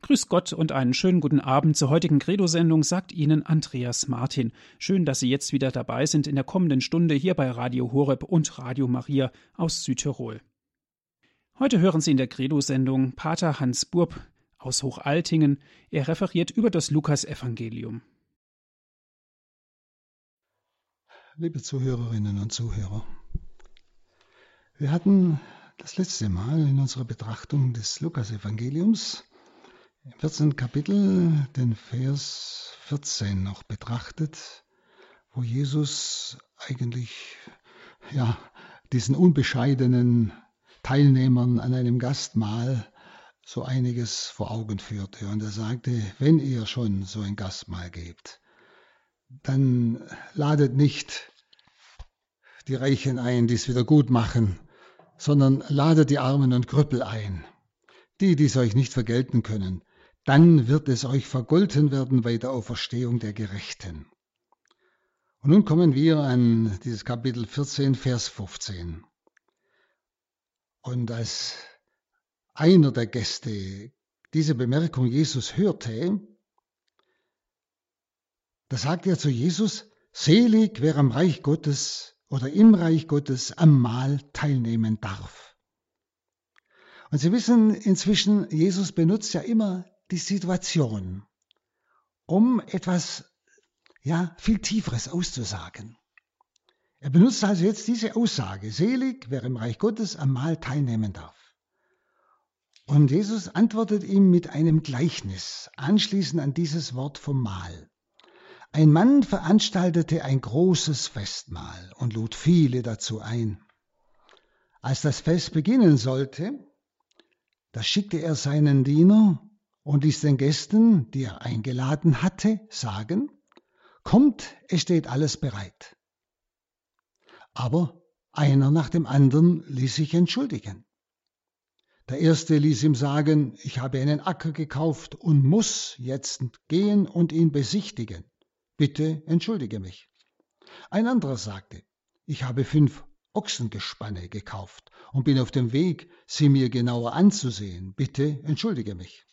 Grüß Gott und einen schönen guten Abend zur heutigen Credo-Sendung, sagt Ihnen Andreas Martin. Schön, dass Sie jetzt wieder dabei sind in der kommenden Stunde hier bei Radio Horeb und Radio Maria aus Südtirol. Heute hören Sie in der Credo-Sendung Pater Hans Burb aus Hochaltingen. Er referiert über das Lukasevangelium. Liebe Zuhörerinnen und Zuhörer, wir hatten das letzte Mal in unserer Betrachtung des Lukasevangeliums im 14. Kapitel den Vers 14 noch betrachtet, wo Jesus eigentlich ja, diesen unbescheidenen Teilnehmern an einem Gastmahl so einiges vor Augen führte. Und er sagte, wenn ihr schon so ein Gastmahl gebt, dann ladet nicht die Reichen ein, die es wieder gut machen, sondern ladet die Armen und Krüppel ein, die, die es euch nicht vergelten können. Dann wird es euch vergolten werden bei der Auferstehung der Gerechten. Und nun kommen wir an dieses Kapitel 14, Vers 15. Und als einer der Gäste diese Bemerkung Jesus hörte, da sagte er zu Jesus, selig wer am Reich Gottes oder im Reich Gottes am Mahl teilnehmen darf. Und Sie wissen inzwischen, Jesus benutzt ja immer die Situation, um etwas ja, viel Tieferes auszusagen. Er benutzt also jetzt diese Aussage, selig, wer im Reich Gottes am Mahl teilnehmen darf. Und Jesus antwortet ihm mit einem Gleichnis, anschließend an dieses Wort vom Mahl. Ein Mann veranstaltete ein großes Festmahl und lud viele dazu ein. Als das Fest beginnen sollte, da schickte er seinen Diener und ließ den Gästen, die er eingeladen hatte, sagen, Kommt, es steht alles bereit. Aber einer nach dem anderen ließ sich entschuldigen. Der erste ließ ihm sagen, ich habe einen Acker gekauft und muss jetzt gehen und ihn besichtigen. Bitte entschuldige mich. Ein anderer sagte, ich habe fünf Ochsengespanne gekauft und bin auf dem Weg, sie mir genauer anzusehen. Bitte entschuldige mich.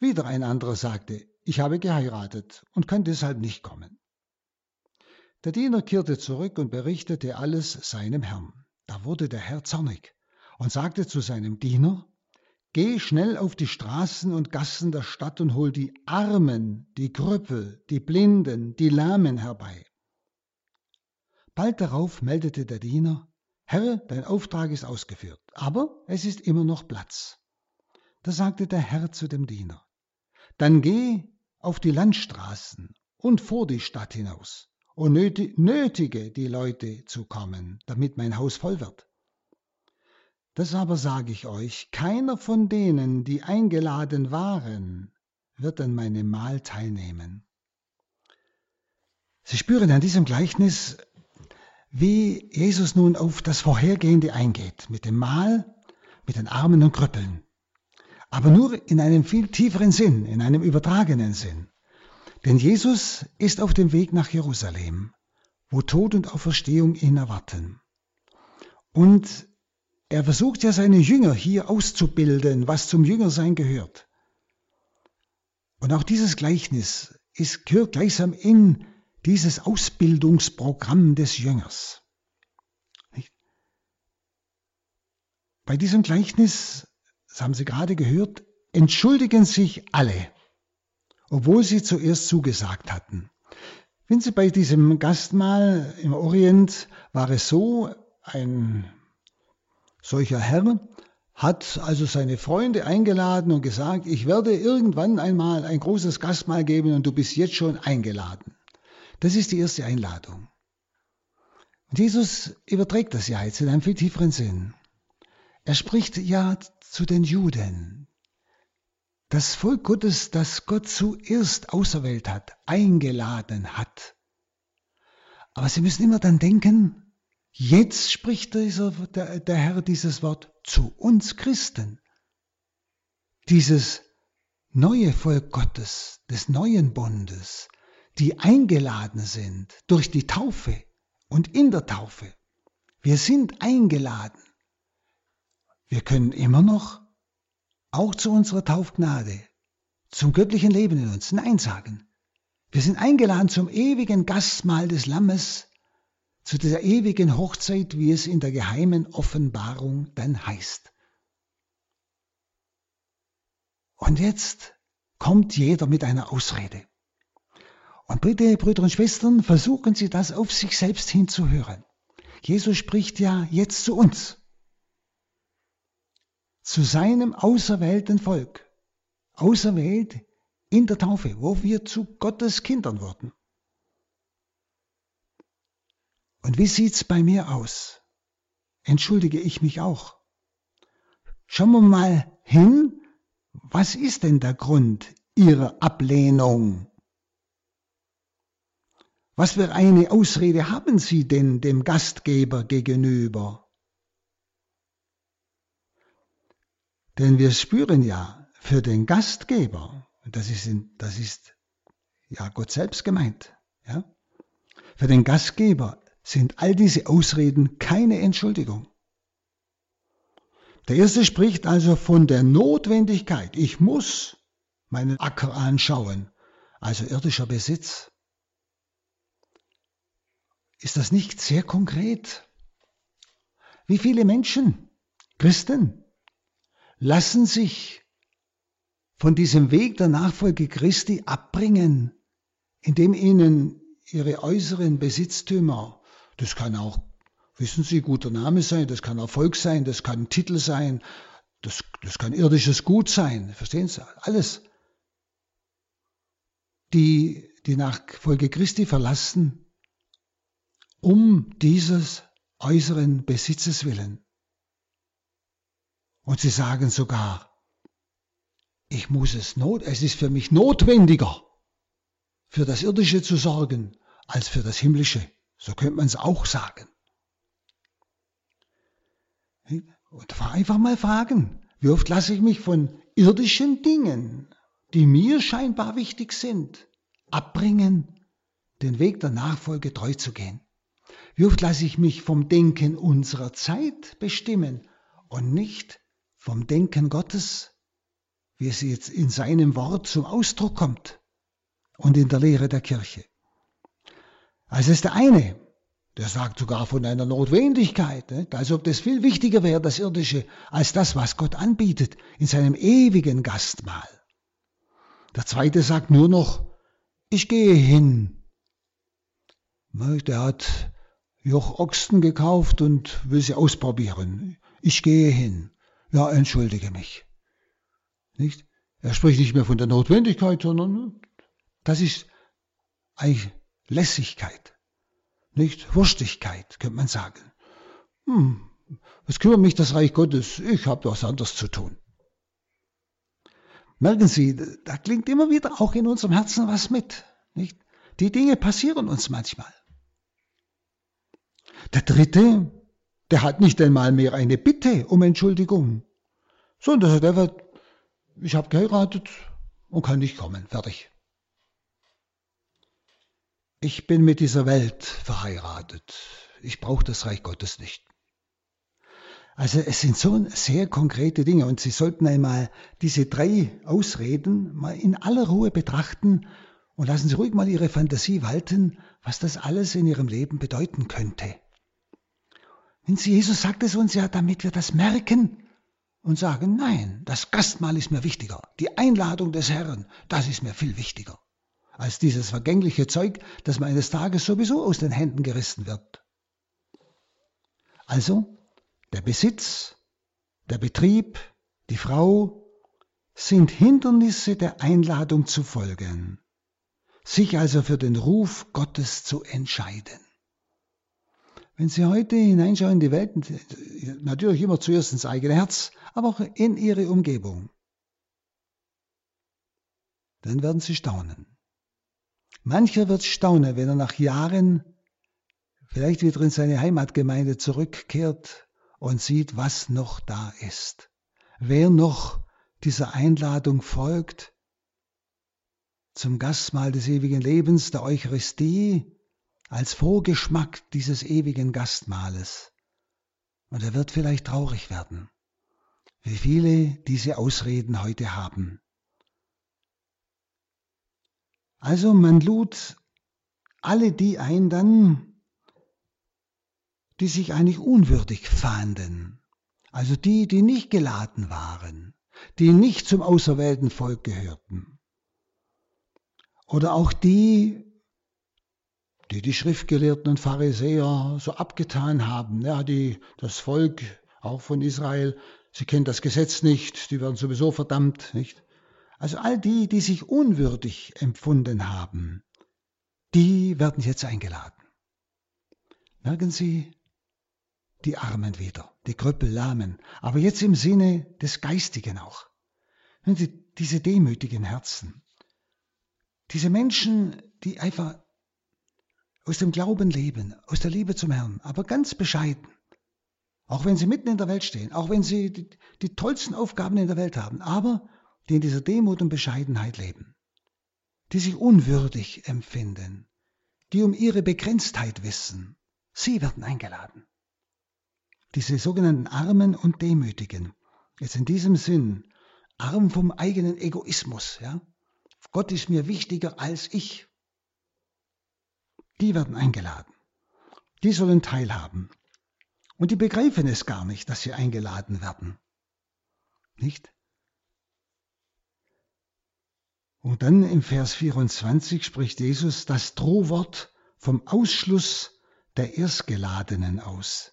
Wieder ein anderer sagte, ich habe geheiratet und kann deshalb nicht kommen. Der Diener kehrte zurück und berichtete alles seinem Herrn. Da wurde der Herr zornig und sagte zu seinem Diener, Geh schnell auf die Straßen und Gassen der Stadt und hol die Armen, die Krüppel, die Blinden, die Lahmen herbei. Bald darauf meldete der Diener, Herr, dein Auftrag ist ausgeführt, aber es ist immer noch Platz. Da sagte der Herr zu dem Diener, dann geh auf die Landstraßen und vor die Stadt hinaus und nötige die Leute zu kommen, damit mein Haus voll wird. Das aber sage ich euch, keiner von denen, die eingeladen waren, wird an meinem Mahl teilnehmen. Sie spüren an diesem Gleichnis, wie Jesus nun auf das Vorhergehende eingeht, mit dem Mahl, mit den Armen und Krüppeln. Aber nur in einem viel tieferen Sinn, in einem übertragenen Sinn. Denn Jesus ist auf dem Weg nach Jerusalem, wo Tod und Auferstehung ihn erwarten. Und er versucht ja seine Jünger hier auszubilden, was zum Jüngersein gehört. Und auch dieses Gleichnis ist, gehört gleichsam in dieses Ausbildungsprogramm des Jüngers. Bei diesem Gleichnis, das haben Sie gerade gehört, entschuldigen sich alle, obwohl sie zuerst zugesagt hatten. Wenn Sie bei diesem Gastmahl im Orient war es so, ein Solcher Herr hat also seine Freunde eingeladen und gesagt, ich werde irgendwann einmal ein großes Gastmahl geben und du bist jetzt schon eingeladen. Das ist die erste Einladung. Und Jesus überträgt das ja jetzt in einem viel tieferen Sinn. Er spricht ja zu den Juden. Das Volk Gottes, das Gott zuerst auserwählt hat, eingeladen hat. Aber Sie müssen immer dann denken, Jetzt spricht dieser, der, der Herr dieses Wort zu uns Christen. Dieses neue Volk Gottes, des neuen Bundes, die eingeladen sind durch die Taufe und in der Taufe. Wir sind eingeladen. Wir können immer noch auch zu unserer Taufgnade, zum göttlichen Leben in uns Nein sagen. Wir sind eingeladen zum ewigen Gastmahl des Lammes, zu dieser ewigen Hochzeit, wie es in der geheimen Offenbarung dann heißt. Und jetzt kommt jeder mit einer Ausrede. Und bitte, Brüder und Schwestern, versuchen Sie das auf sich selbst hinzuhören. Jesus spricht ja jetzt zu uns, zu seinem auserwählten Volk, auserwählt in der Taufe, wo wir zu Gottes Kindern wurden. Und wie sieht's bei mir aus? Entschuldige ich mich auch. Schauen wir mal hin, was ist denn der Grund Ihrer Ablehnung? Was für eine Ausrede haben Sie denn dem Gastgeber gegenüber? Denn wir spüren ja, für den Gastgeber das ist, das ist ja Gott selbst gemeint. Ja? Für den Gastgeber sind all diese Ausreden keine Entschuldigung. Der erste spricht also von der Notwendigkeit. Ich muss meinen Acker anschauen, also irdischer Besitz. Ist das nicht sehr konkret? Wie viele Menschen, Christen, lassen sich von diesem Weg der Nachfolge Christi abbringen, indem ihnen ihre äußeren Besitztümer, das kann auch, wissen Sie, guter Name sein, das kann Erfolg sein, das kann Titel sein, das, das kann irdisches Gut sein, verstehen Sie, alles, die die Nachfolge Christi verlassen, um dieses äußeren Besitzes willen. Und sie sagen sogar, ich muss es not, es ist für mich notwendiger, für das Irdische zu sorgen, als für das Himmlische. So könnte man es auch sagen. Und einfach mal fragen, wie oft lasse ich mich von irdischen Dingen, die mir scheinbar wichtig sind, abbringen, den Weg der Nachfolge treu zu gehen. Wie oft lasse ich mich vom Denken unserer Zeit bestimmen und nicht vom Denken Gottes, wie es jetzt in seinem Wort zum Ausdruck kommt und in der Lehre der Kirche. Also ist der eine, der sagt sogar von einer Notwendigkeit, ne? als ob das viel wichtiger wäre, das Irdische, als das, was Gott anbietet in seinem ewigen Gastmahl. Der zweite sagt nur noch, ich gehe hin. Der hat Joch Ochsen gekauft und will sie ausprobieren. Ich gehe hin. Ja, entschuldige mich. Nicht? Er spricht nicht mehr von der Notwendigkeit, sondern das ist eigentlich Lässigkeit. Nicht Wurstigkeit, könnte man sagen. Hm, was kümmert mich das Reich Gottes? Ich habe was anderes zu tun. Merken Sie, da klingt immer wieder auch in unserem Herzen was mit. Nicht? Die Dinge passieren uns manchmal. Der dritte, der hat nicht einmal mehr eine Bitte um Entschuldigung, sondern der wird ich habe geheiratet und kann nicht kommen. Fertig. Ich bin mit dieser Welt verheiratet. Ich brauche das Reich Gottes nicht. Also es sind so sehr konkrete Dinge und Sie sollten einmal diese drei Ausreden mal in aller Ruhe betrachten und lassen Sie ruhig mal Ihre Fantasie walten, was das alles in Ihrem Leben bedeuten könnte. Sie, Jesus sagt es uns ja, damit wir das merken, und sagen, nein, das Gastmahl ist mir wichtiger, die Einladung des Herrn, das ist mir viel wichtiger, als dieses vergängliche Zeug, das mir eines Tages sowieso aus den Händen gerissen wird. Also, der Besitz, der Betrieb, die Frau sind Hindernisse der Einladung zu folgen, sich also für den Ruf Gottes zu entscheiden. Wenn Sie heute hineinschauen in die Welt, natürlich immer zuerst ins eigene Herz, aber auch in Ihre Umgebung, dann werden Sie staunen. Mancher wird staunen, wenn er nach Jahren vielleicht wieder in seine Heimatgemeinde zurückkehrt und sieht, was noch da ist. Wer noch dieser Einladung folgt zum Gastmahl des ewigen Lebens, der Eucharistie, als Vorgeschmack dieses ewigen Gastmahles. Und er wird vielleicht traurig werden. wie viele diese Ausreden heute haben. Also man lud alle die ein dann, die sich eigentlich unwürdig fanden, also die, die nicht geladen waren, die nicht zum auserwählten Volk gehörten. Oder auch die, die die Schriftgelehrten und Pharisäer so abgetan haben, ja, die das Volk auch von Israel, sie kennen das Gesetz nicht, die werden sowieso verdammt, nicht? Also all die, die sich unwürdig empfunden haben, die werden jetzt eingeladen. Merken Sie, die Armen wieder, die Krüppel, Lahmen, aber jetzt im Sinne des Geistigen auch. Diese demütigen Herzen, diese Menschen, die einfach aus dem Glauben leben, aus der Liebe zum Herrn, aber ganz bescheiden, auch wenn sie mitten in der Welt stehen, auch wenn sie die, die tollsten Aufgaben in der Welt haben, aber die in dieser Demut und Bescheidenheit leben, die sich unwürdig empfinden, die um ihre Begrenztheit wissen, sie werden eingeladen. Diese sogenannten Armen und Demütigen, jetzt in diesem Sinn, arm vom eigenen Egoismus, ja. Gott ist mir wichtiger als ich. Die werden eingeladen. Die sollen teilhaben. Und die begreifen es gar nicht, dass sie eingeladen werden. Nicht? Und dann im Vers 24 spricht Jesus das Drohwort vom Ausschluss der Erstgeladenen aus,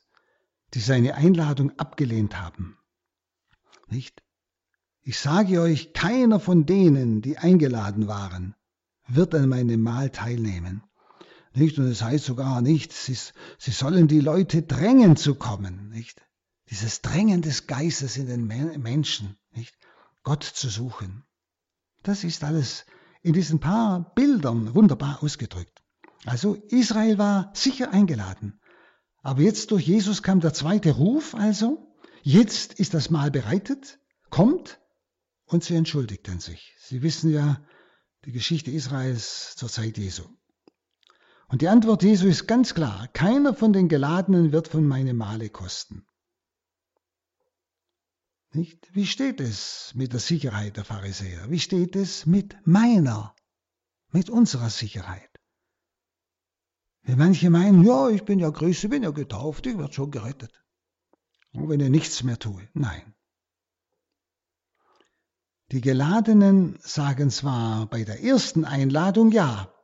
die seine Einladung abgelehnt haben. Nicht? Ich sage euch, keiner von denen, die eingeladen waren, wird an meinem Mahl teilnehmen. Nicht? Und es das heißt sogar nicht, sie, sie sollen die Leute drängen zu kommen. Nicht? Dieses Drängen des Geistes in den Menschen, nicht? Gott zu suchen. Das ist alles in diesen paar Bildern wunderbar ausgedrückt. Also Israel war sicher eingeladen. Aber jetzt durch Jesus kam der zweite Ruf also. Jetzt ist das Mahl bereitet, kommt und sie entschuldigten sich. Sie wissen ja die Geschichte Israels zur Zeit Jesu. Und die Antwort Jesu ist ganz klar. Keiner von den Geladenen wird von meinem Mahle kosten. Nicht? Wie steht es mit der Sicherheit der Pharisäer? Wie steht es mit meiner, mit unserer Sicherheit? Wenn manche meinen, ja, ich bin ja Christ, ich bin ja getauft, ich werde schon gerettet. Und wenn ich nichts mehr tue. Nein. Die Geladenen sagen zwar bei der ersten Einladung ja,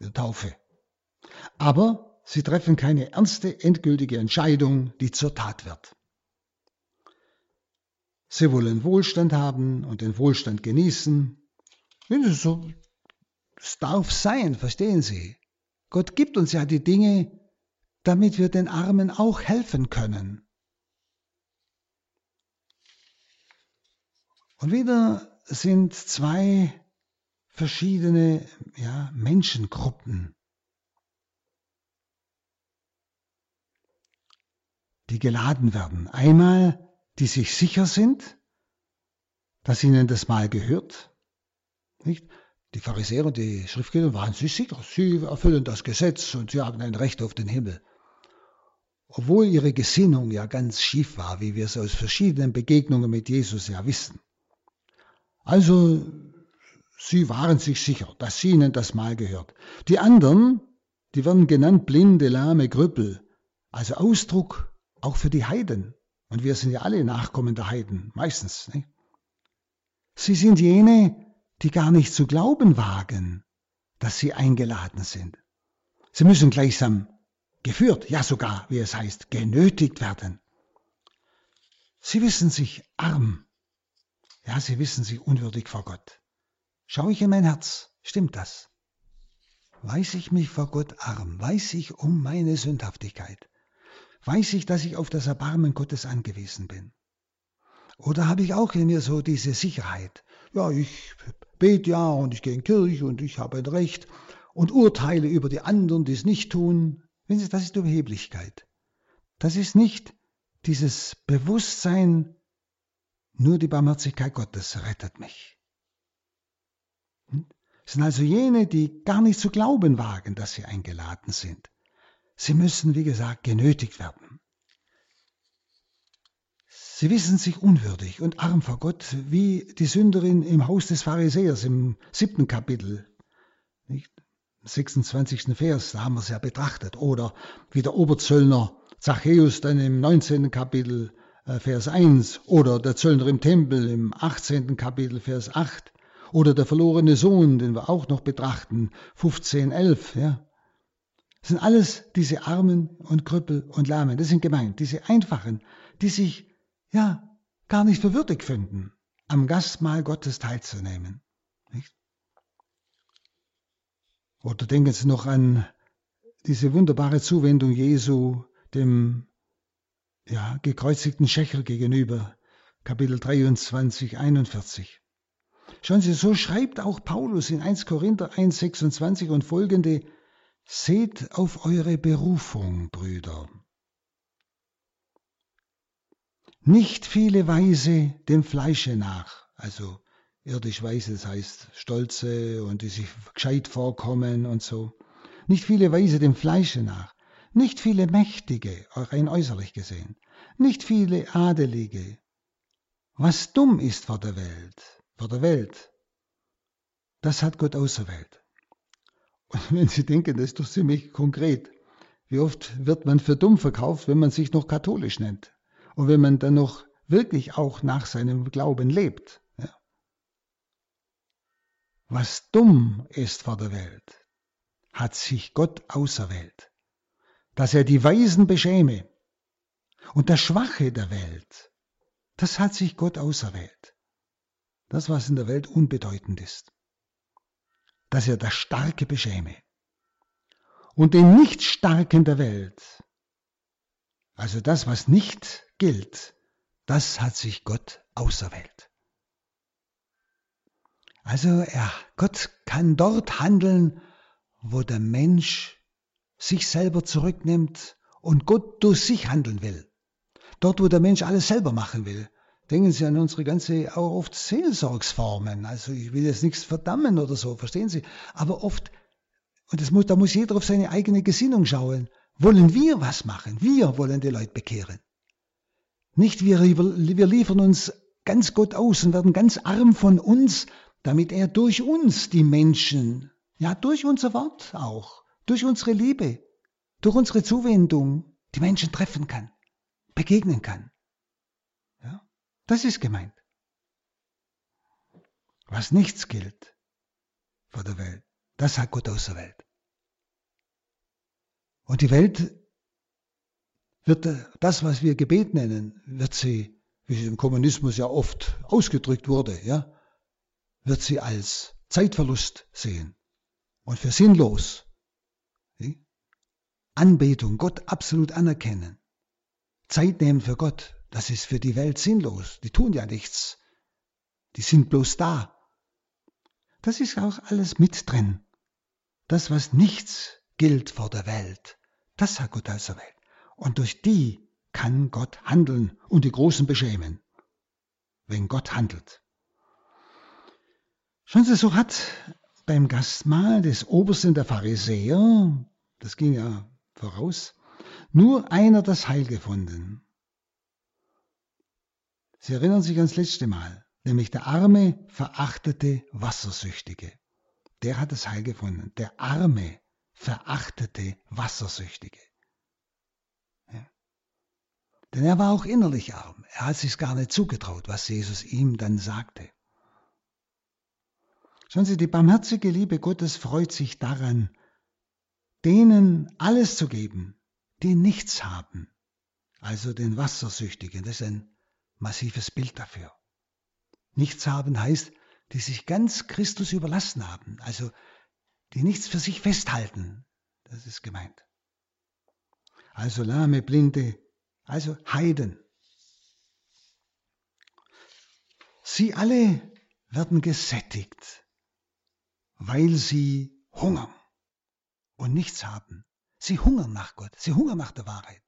der Taufe, aber sie treffen keine ernste, endgültige Entscheidung, die zur Tat wird. Sie wollen Wohlstand haben und den Wohlstand genießen. Es darf sein, verstehen Sie. Gott gibt uns ja die Dinge, damit wir den Armen auch helfen können. Und wieder sind zwei verschiedene ja, Menschengruppen, die geladen werden. Einmal die sich sicher sind, dass ihnen das Mal gehört. Nicht? Die Pharisäer und die Schriftgelehrten waren sich sicher, sie erfüllen das Gesetz und sie haben ein Recht auf den Himmel. Obwohl ihre Gesinnung ja ganz schief war, wie wir es aus verschiedenen Begegnungen mit Jesus ja wissen. Also, sie waren sich sicher, dass ihnen das Mal gehört. Die anderen, die werden genannt blinde, lahme Grüppel, also Ausdruck auch für die Heiden, und wir sind ja alle Nachkommen der Heiden, meistens. Nicht? Sie sind jene, die gar nicht zu glauben wagen, dass sie eingeladen sind. Sie müssen gleichsam geführt, ja sogar, wie es heißt, genötigt werden. Sie wissen sich arm. Ja, sie wissen sich unwürdig vor Gott. Schau ich in mein Herz, stimmt das? Weiß ich mich vor Gott arm? Weiß ich um meine Sündhaftigkeit? weiß ich, dass ich auf das Erbarmen Gottes angewiesen bin? Oder habe ich auch in mir so diese Sicherheit? Ja, ich bete ja und ich gehe in Kirche und ich habe ein Recht und urteile über die anderen, die es nicht tun. Wenn Sie, das ist Überheblichkeit. Das ist nicht dieses Bewusstsein, nur die Barmherzigkeit Gottes rettet mich. Hm? Es sind also jene, die gar nicht zu glauben wagen, dass sie eingeladen sind. Sie müssen, wie gesagt, genötigt werden. Sie wissen sich unwürdig und arm vor Gott, wie die Sünderin im Haus des Pharisäers im siebten Kapitel, nicht? 26. Vers, da haben wir es ja betrachtet. Oder wie der Oberzöllner Zachäus dann im 19. Kapitel, äh, Vers 1. Oder der Zöllner im Tempel im 18. Kapitel, Vers 8. Oder der verlorene Sohn, den wir auch noch betrachten, 15, 11. Ja. Das sind alles diese Armen und Krüppel und Lahmen. Das sind gemeint, diese Einfachen, die sich ja gar nicht für würdig finden, am Gastmahl Gottes teilzunehmen. Nicht? Oder denken Sie noch an diese wunderbare Zuwendung Jesu dem ja, gekreuzigten Schächer gegenüber, Kapitel 23, 41. Schauen Sie, so schreibt auch Paulus in 1 Korinther 1, 26 und folgende, Seht auf eure Berufung, Brüder. Nicht viele Weise dem Fleische nach, also irdisch weise, das heißt stolze und die sich gescheit vorkommen und so. Nicht viele Weise dem Fleische nach, nicht viele Mächtige, rein äußerlich gesehen, nicht viele Adelige. Was dumm ist vor der Welt, vor der Welt, das hat Gott auserwählt. Und wenn Sie denken, das ist doch ziemlich konkret. Wie oft wird man für dumm verkauft, wenn man sich noch katholisch nennt? Und wenn man dann noch wirklich auch nach seinem Glauben lebt? Was dumm ist vor der Welt, hat sich Gott auserwählt, dass er die Weisen beschäme. Und das Schwache der Welt, das hat sich Gott auserwählt. Das, was in der Welt unbedeutend ist. Dass er das Starke beschäme. Und den Nichtstarken der Welt, also das, was nicht gilt, das hat sich Gott auserwählt. Also ja, Gott kann dort handeln, wo der Mensch sich selber zurücknimmt und Gott durch sich handeln will. Dort, wo der Mensch alles selber machen will. Denken Sie an unsere ganze, auch oft Seelsorgsformen. Also ich will jetzt nichts verdammen oder so, verstehen Sie? Aber oft, und das muss, da muss jeder auf seine eigene Gesinnung schauen, wollen wir was machen. Wir wollen die Leute bekehren. Nicht wir, wir liefern uns ganz Gott aus und werden ganz arm von uns damit er durch uns die Menschen, ja durch unser Wort auch, durch unsere Liebe, durch unsere Zuwendung die Menschen treffen kann, begegnen kann. Das ist gemeint. Was nichts gilt vor der Welt, das hat Gott aus der Welt. Und die Welt wird das, was wir Gebet nennen, wird sie, wie im Kommunismus ja oft ausgedrückt wurde, ja, wird sie als Zeitverlust sehen und für sinnlos. Anbetung, Gott absolut anerkennen. Zeit nehmen für Gott, das ist für die Welt sinnlos. Die tun ja nichts. Die sind bloß da. Das ist auch alles mit drin. Das, was nichts gilt vor der Welt, das hat Gott aus der Welt. Und durch die kann Gott handeln und die Großen beschämen, wenn Gott handelt. Sie, so hat beim Gastmahl des Obersten der Pharisäer, das ging ja voraus, nur einer das Heil gefunden. Sie erinnern sich ans letzte Mal, nämlich der arme, verachtete Wassersüchtige. Der hat das Heil gefunden. Der arme, verachtete Wassersüchtige. Ja. Denn er war auch innerlich arm. Er hat sich gar nicht zugetraut, was Jesus ihm dann sagte. Schauen Sie, die barmherzige Liebe Gottes freut sich daran, denen alles zu geben, die nichts haben. Also den Wassersüchtigen, das ist ein massives Bild dafür. Nichts haben heißt, die sich ganz Christus überlassen haben, also die nichts für sich festhalten. Das ist gemeint. Also Lahme, Blinde, also Heiden. Sie alle werden gesättigt weil sie hungern und nichts haben. Sie hungern nach Gott, sie hungern nach der Wahrheit.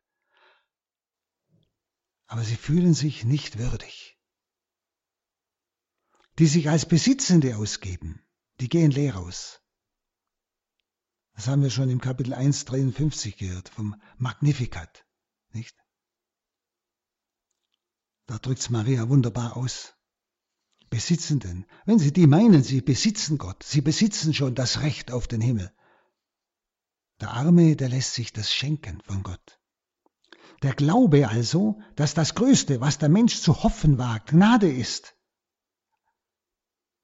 Aber sie fühlen sich nicht würdig. Die sich als Besitzende ausgeben, die gehen leer aus. Das haben wir schon im Kapitel 1,53 gehört, vom Magnificat, nicht? Da drückt's Maria wunderbar aus. Besitzenden. Wenn Sie die meinen, Sie besitzen Gott, Sie besitzen schon das Recht auf den Himmel. Der Arme, der lässt sich das schenken von Gott. Der Glaube also, dass das Größte, was der Mensch zu hoffen wagt, Gnade ist.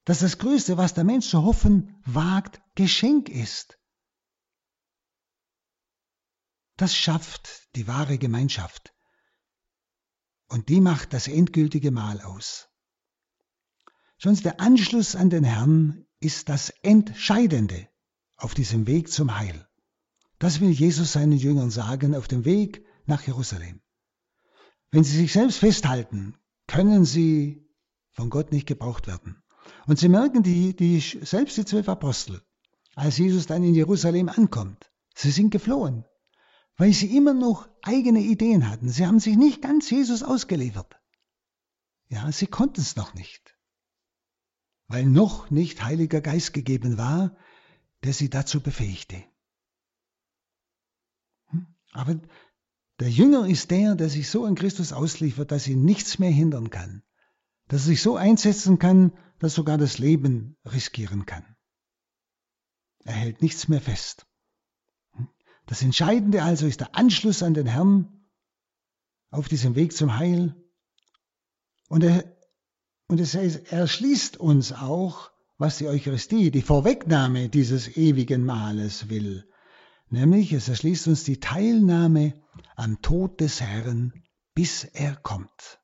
Dass das Größte, was der Mensch zu hoffen wagt, Geschenk ist. Das schafft die wahre Gemeinschaft. Und die macht das endgültige Mahl aus. Schon der Anschluss an den Herrn ist das Entscheidende auf diesem Weg zum Heil. Das will Jesus seinen Jüngern sagen auf dem Weg nach Jerusalem. Wenn sie sich selbst festhalten, können sie von Gott nicht gebraucht werden. Und sie merken, die, die, selbst die zwölf Apostel, als Jesus dann in Jerusalem ankommt, sie sind geflohen, weil sie immer noch eigene Ideen hatten. Sie haben sich nicht ganz Jesus ausgeliefert. Ja, sie konnten es noch nicht, weil noch nicht Heiliger Geist gegeben war, der sie dazu befähigte. Hm? Aber der Jünger ist der, der sich so an Christus ausliefert, dass ihn nichts mehr hindern kann, dass er sich so einsetzen kann, dass sogar das Leben riskieren kann. Er hält nichts mehr fest. Das Entscheidende also ist der Anschluss an den Herrn auf diesem Weg zum Heil. Und er, und es, er schließt uns auch, was die Eucharistie, die Vorwegnahme dieses ewigen Mahles will. Nämlich es erschließt uns die Teilnahme am Tod des Herrn, bis er kommt.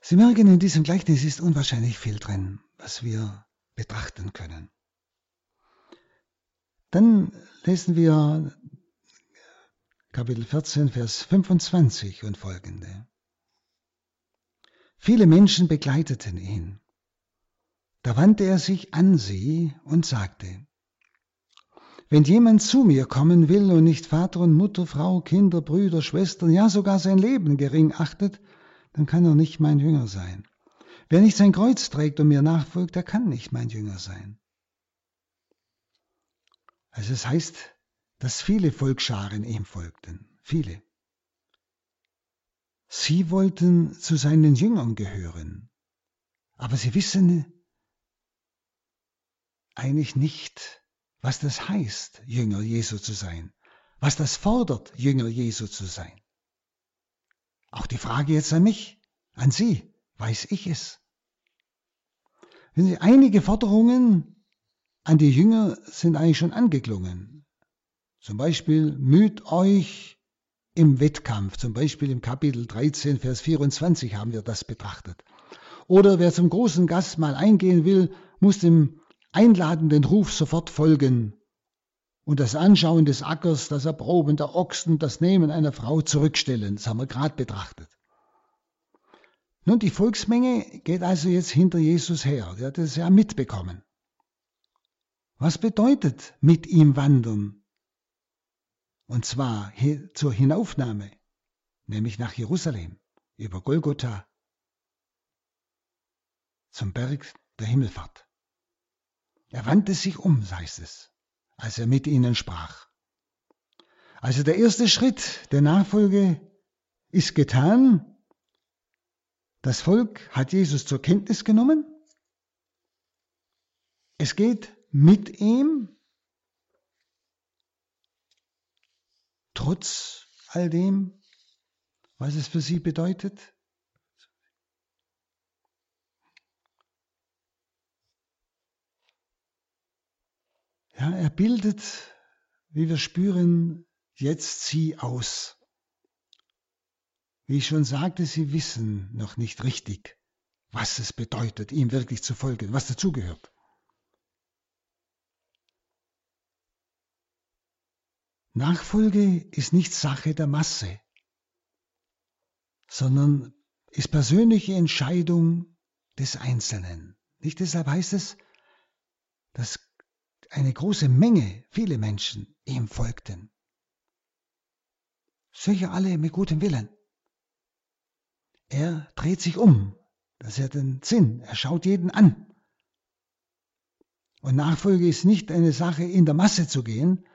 Sie merken, in diesem Gleichnis ist unwahrscheinlich viel drin, was wir betrachten können. Dann lesen wir Kapitel 14, Vers 25 und folgende. Viele Menschen begleiteten ihn. Da wandte er sich an sie und sagte, Wenn jemand zu mir kommen will und nicht Vater und Mutter, Frau, Kinder, Brüder, Schwestern, ja sogar sein Leben gering achtet, dann kann er nicht mein Jünger sein. Wer nicht sein Kreuz trägt und mir nachfolgt, der kann nicht mein Jünger sein. Also es heißt, dass viele Volksscharen ihm folgten, viele. Sie wollten zu seinen Jüngern gehören, aber sie wissen eigentlich nicht, was das heißt, Jünger Jesu zu sein, was das fordert, Jünger Jesu zu sein. Auch die Frage jetzt an mich, an Sie, weiß ich es? Wenn Sie einige Forderungen an die Jünger sind eigentlich schon angeklungen. Zum Beispiel müht euch im Wettkampf, zum Beispiel im Kapitel 13, Vers 24 haben wir das betrachtet. Oder wer zum großen Gast mal eingehen will, muss dem einladenden Ruf sofort folgen und das Anschauen des Ackers, das Erproben der Ochsen, das Nehmen einer Frau zurückstellen. Das haben wir gerade betrachtet. Nun, die Volksmenge geht also jetzt hinter Jesus her. Der hat es ja mitbekommen. Was bedeutet mit ihm wandern? Und zwar zur Hinaufnahme, nämlich nach Jerusalem, über Golgotha, zum Berg der Himmelfahrt. Er wandte sich um, heißt es, als er mit ihnen sprach. Also der erste Schritt der Nachfolge ist getan. Das Volk hat Jesus zur Kenntnis genommen. Es geht mit ihm, trotz all dem, was es für sie bedeutet? Ja, er bildet, wie wir spüren, jetzt sie aus. Wie ich schon sagte, sie wissen noch nicht richtig, was es bedeutet, ihm wirklich zu folgen, was dazugehört. Nachfolge ist nicht Sache der Masse, sondern ist persönliche Entscheidung des Einzelnen. Nicht deshalb heißt es, dass eine große Menge, viele Menschen ihm folgten. Sicher alle mit gutem Willen. Er dreht sich um, dass er den Sinn, er schaut jeden an. Und Nachfolge ist nicht eine Sache, in der Masse zu gehen,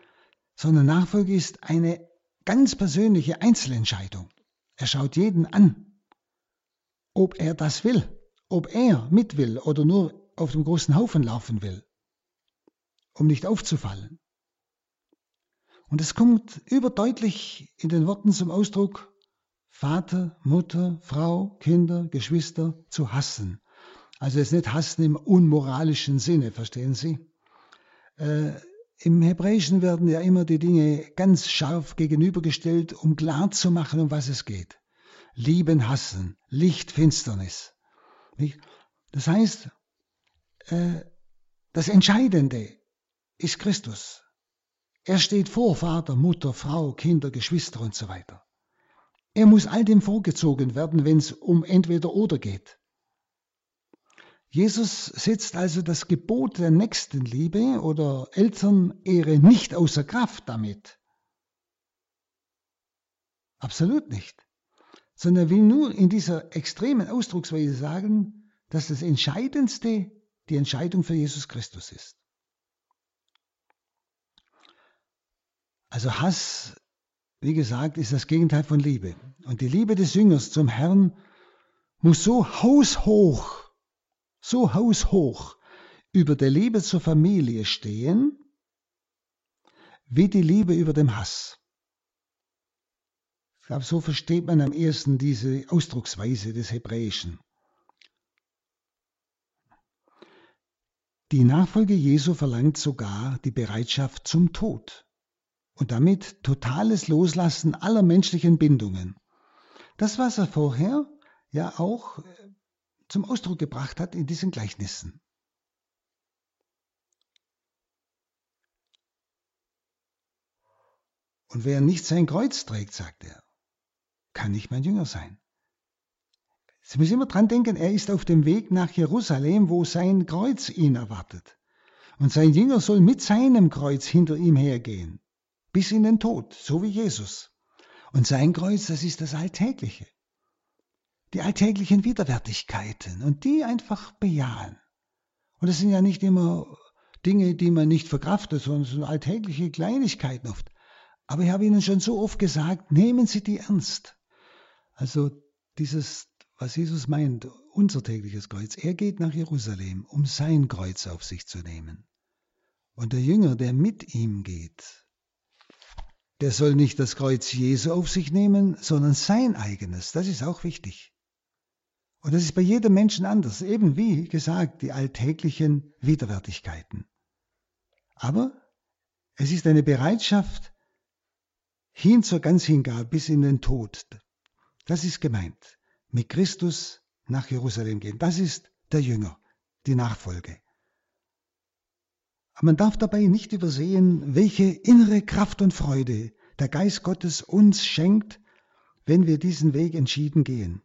sondern Nachfolge ist eine ganz persönliche Einzelentscheidung. Er schaut jeden an, ob er das will, ob er mit will oder nur auf dem großen Haufen laufen will, um nicht aufzufallen. Und es kommt überdeutlich in den Worten zum Ausdruck, Vater, Mutter, Frau, Kinder, Geschwister zu hassen. Also jetzt nicht hassen im unmoralischen Sinne, verstehen Sie? Äh, Im Hebräischen werden ja immer die Dinge ganz scharf gegenübergestellt, um klar zu machen, um was es geht. Lieben, hassen, Licht, Finsternis. Das heißt, äh, das Entscheidende ist Christus. Er steht vor Vater, Mutter, Frau, Kinder, Geschwister und so weiter. Er muss all dem vorgezogen werden, wenn es um entweder oder geht. Jesus setzt also das Gebot der Nächstenliebe oder Elternehre nicht außer Kraft damit. Absolut nicht. Sondern er will nur in dieser extremen Ausdrucksweise sagen, dass das Entscheidendste die Entscheidung für Jesus Christus ist. Also Hass, wie gesagt, ist das Gegenteil von Liebe. Und die Liebe des Jüngers zum Herrn muss so haushoch so haushoch über der Liebe zur Familie stehen, wie die Liebe über dem Hass. Ich glaube, so versteht man am ehesten diese Ausdrucksweise des Hebräischen. Die Nachfolge Jesu verlangt sogar die Bereitschaft zum Tod und damit totales Loslassen aller menschlichen Bindungen. Das, was er vorher ja auch zum Ausdruck gebracht hat in diesen Gleichnissen. Und wer nicht sein Kreuz trägt, sagt er, kann nicht mein Jünger sein. Sie müssen immer dran denken, er ist auf dem Weg nach Jerusalem, wo sein Kreuz ihn erwartet. Und sein Jünger soll mit seinem Kreuz hinter ihm hergehen, bis in den Tod, so wie Jesus. Und sein Kreuz, das ist das Alltägliche die alltäglichen Widerwärtigkeiten und die einfach bejahen. Und das sind ja nicht immer Dinge, die man nicht verkraftet, sondern so alltägliche Kleinigkeiten oft. Aber ich habe Ihnen schon so oft gesagt, nehmen Sie die ernst. Also dieses, was Jesus meint, unser tägliches Kreuz. Er geht nach Jerusalem, um sein Kreuz auf sich zu nehmen. Und der Jünger, der mit ihm geht, der soll nicht das Kreuz Jesu auf sich nehmen, sondern sein eigenes. Das ist auch wichtig. Und das ist bei jedem Menschen anders, eben wie gesagt, die alltäglichen Widerwärtigkeiten. Aber es ist eine Bereitschaft hin zur Ganzhingabe bis in den Tod. Das ist gemeint. Mit Christus nach Jerusalem gehen. Das ist der Jünger, die Nachfolge. Aber man darf dabei nicht übersehen, welche innere Kraft und Freude der Geist Gottes uns schenkt, wenn wir diesen Weg entschieden gehen.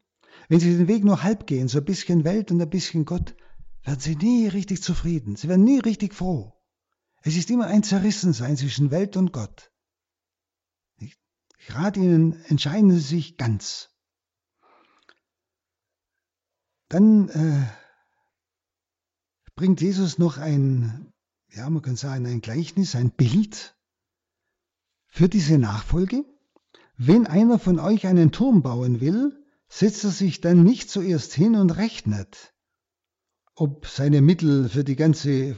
Wenn Sie den Weg nur halb gehen, so ein bisschen Welt und ein bisschen Gott, werden Sie nie richtig zufrieden. Sie werden nie richtig froh. Es ist immer ein Zerrissensein zwischen Welt und Gott. Ich rate Ihnen, entscheiden Sie sich ganz. Dann äh, bringt Jesus noch ein, ja, man kann sagen, ein Gleichnis, ein Bild für diese Nachfolge. Wenn einer von euch einen Turm bauen will, setzt er sich dann nicht zuerst hin und rechnet, ob seine Mittel für die ganze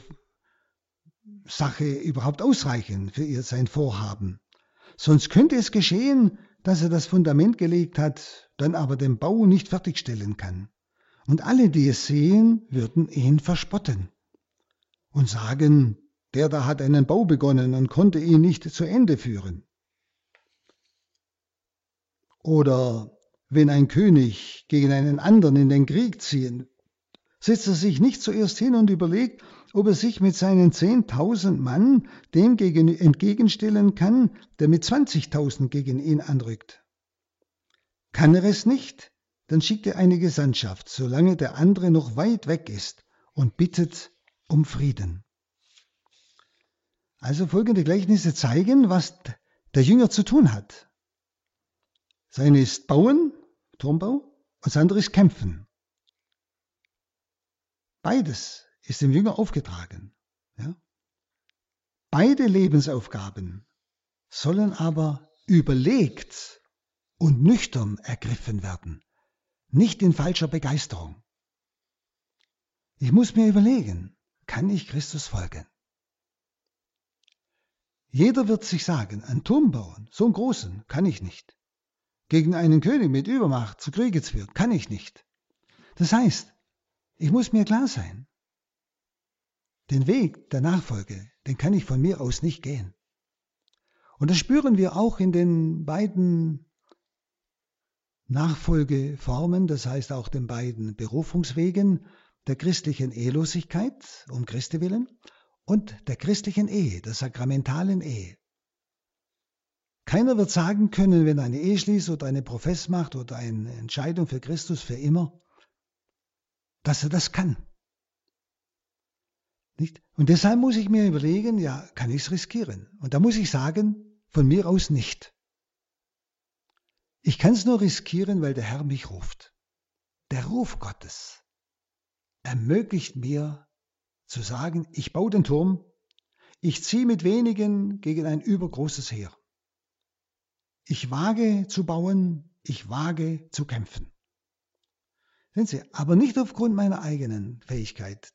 Sache überhaupt ausreichen, für ihr sein Vorhaben. Sonst könnte es geschehen, dass er das Fundament gelegt hat, dann aber den Bau nicht fertigstellen kann. Und alle, die es sehen, würden ihn verspotten und sagen, der da hat einen Bau begonnen und konnte ihn nicht zu Ende führen. Oder wenn ein König gegen einen anderen in den Krieg ziehen, setzt er sich nicht zuerst hin und überlegt, ob er sich mit seinen 10.000 Mann dem gegen, entgegenstellen kann, der mit 20.000 gegen ihn anrückt. Kann er es nicht, dann schickt er eine Gesandtschaft, solange der andere noch weit weg ist, und bittet um Frieden. Also folgende Gleichnisse zeigen, was der Jünger zu tun hat. Seine ist bauen, Turmbau und das andere ist Kämpfen. Beides ist dem Jünger aufgetragen. Ja? Beide Lebensaufgaben sollen aber überlegt und nüchtern ergriffen werden, nicht in falscher Begeisterung. Ich muss mir überlegen, kann ich Christus folgen? Jeder wird sich sagen, einen Turm bauen, so einen großen, kann ich nicht. Gegen einen König mit Übermacht zu Kriege zu führen, kann ich nicht. Das heißt, ich muss mir klar sein, den Weg der Nachfolge, den kann ich von mir aus nicht gehen. Und das spüren wir auch in den beiden Nachfolgeformen, das heißt auch den beiden Berufungswegen der christlichen Ehelosigkeit um Christi willen und der christlichen Ehe, der sakramentalen Ehe. Keiner wird sagen können, wenn eine Ehe schließt oder eine Profess macht oder eine Entscheidung für Christus für immer, dass er das kann. Nicht? Und deshalb muss ich mir überlegen, ja, kann ich es riskieren? Und da muss ich sagen, von mir aus nicht. Ich kann es nur riskieren, weil der Herr mich ruft. Der Ruf Gottes ermöglicht mir zu sagen, ich baue den Turm, ich ziehe mit wenigen gegen ein übergroßes Heer. Ich wage zu bauen, ich wage zu kämpfen. Sehen Sie, aber nicht aufgrund meiner eigenen Fähigkeit.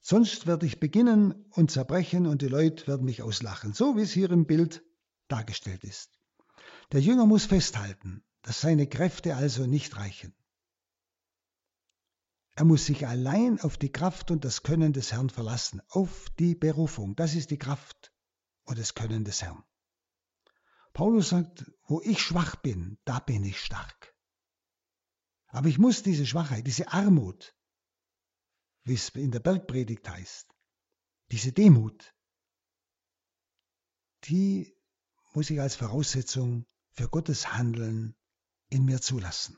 Sonst werde ich beginnen und zerbrechen und die Leute werden mich auslachen, so wie es hier im Bild dargestellt ist. Der Jünger muss festhalten, dass seine Kräfte also nicht reichen. Er muss sich allein auf die Kraft und das Können des Herrn verlassen, auf die Berufung. Das ist die Kraft und das Können des Herrn. Paulus sagt, wo ich schwach bin, da bin ich stark. Aber ich muss diese Schwachheit, diese Armut, wie es in der Bergpredigt heißt, diese Demut, die muss ich als Voraussetzung für Gottes Handeln in mir zulassen.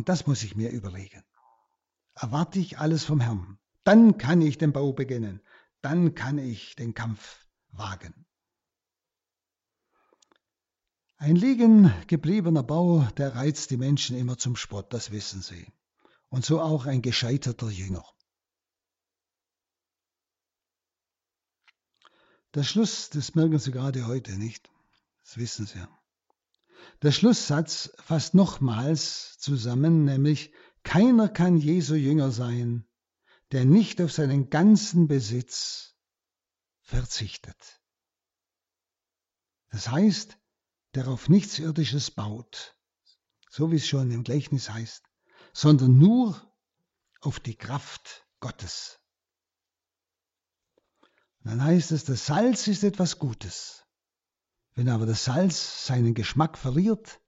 Und das muss ich mir überlegen. Erwarte ich alles vom Herrn, dann kann ich den Bau beginnen, dann kann ich den Kampf wagen. Ein liegen gebliebener Bau, der reizt die Menschen immer zum Spott, das wissen sie. Und so auch ein gescheiterter Jünger. Der Schluss, das merken Sie gerade heute nicht, das wissen Sie. Der Schlusssatz fasst nochmals zusammen, nämlich keiner kann Jesu Jünger sein, der nicht auf seinen ganzen Besitz verzichtet. Das heißt, der auf nichts Irdisches baut, so wie es schon im Gleichnis heißt, sondern nur auf die Kraft Gottes. Und dann heißt es, das Salz ist etwas Gutes. Wenn aber das Salz seinen Geschmack verliert,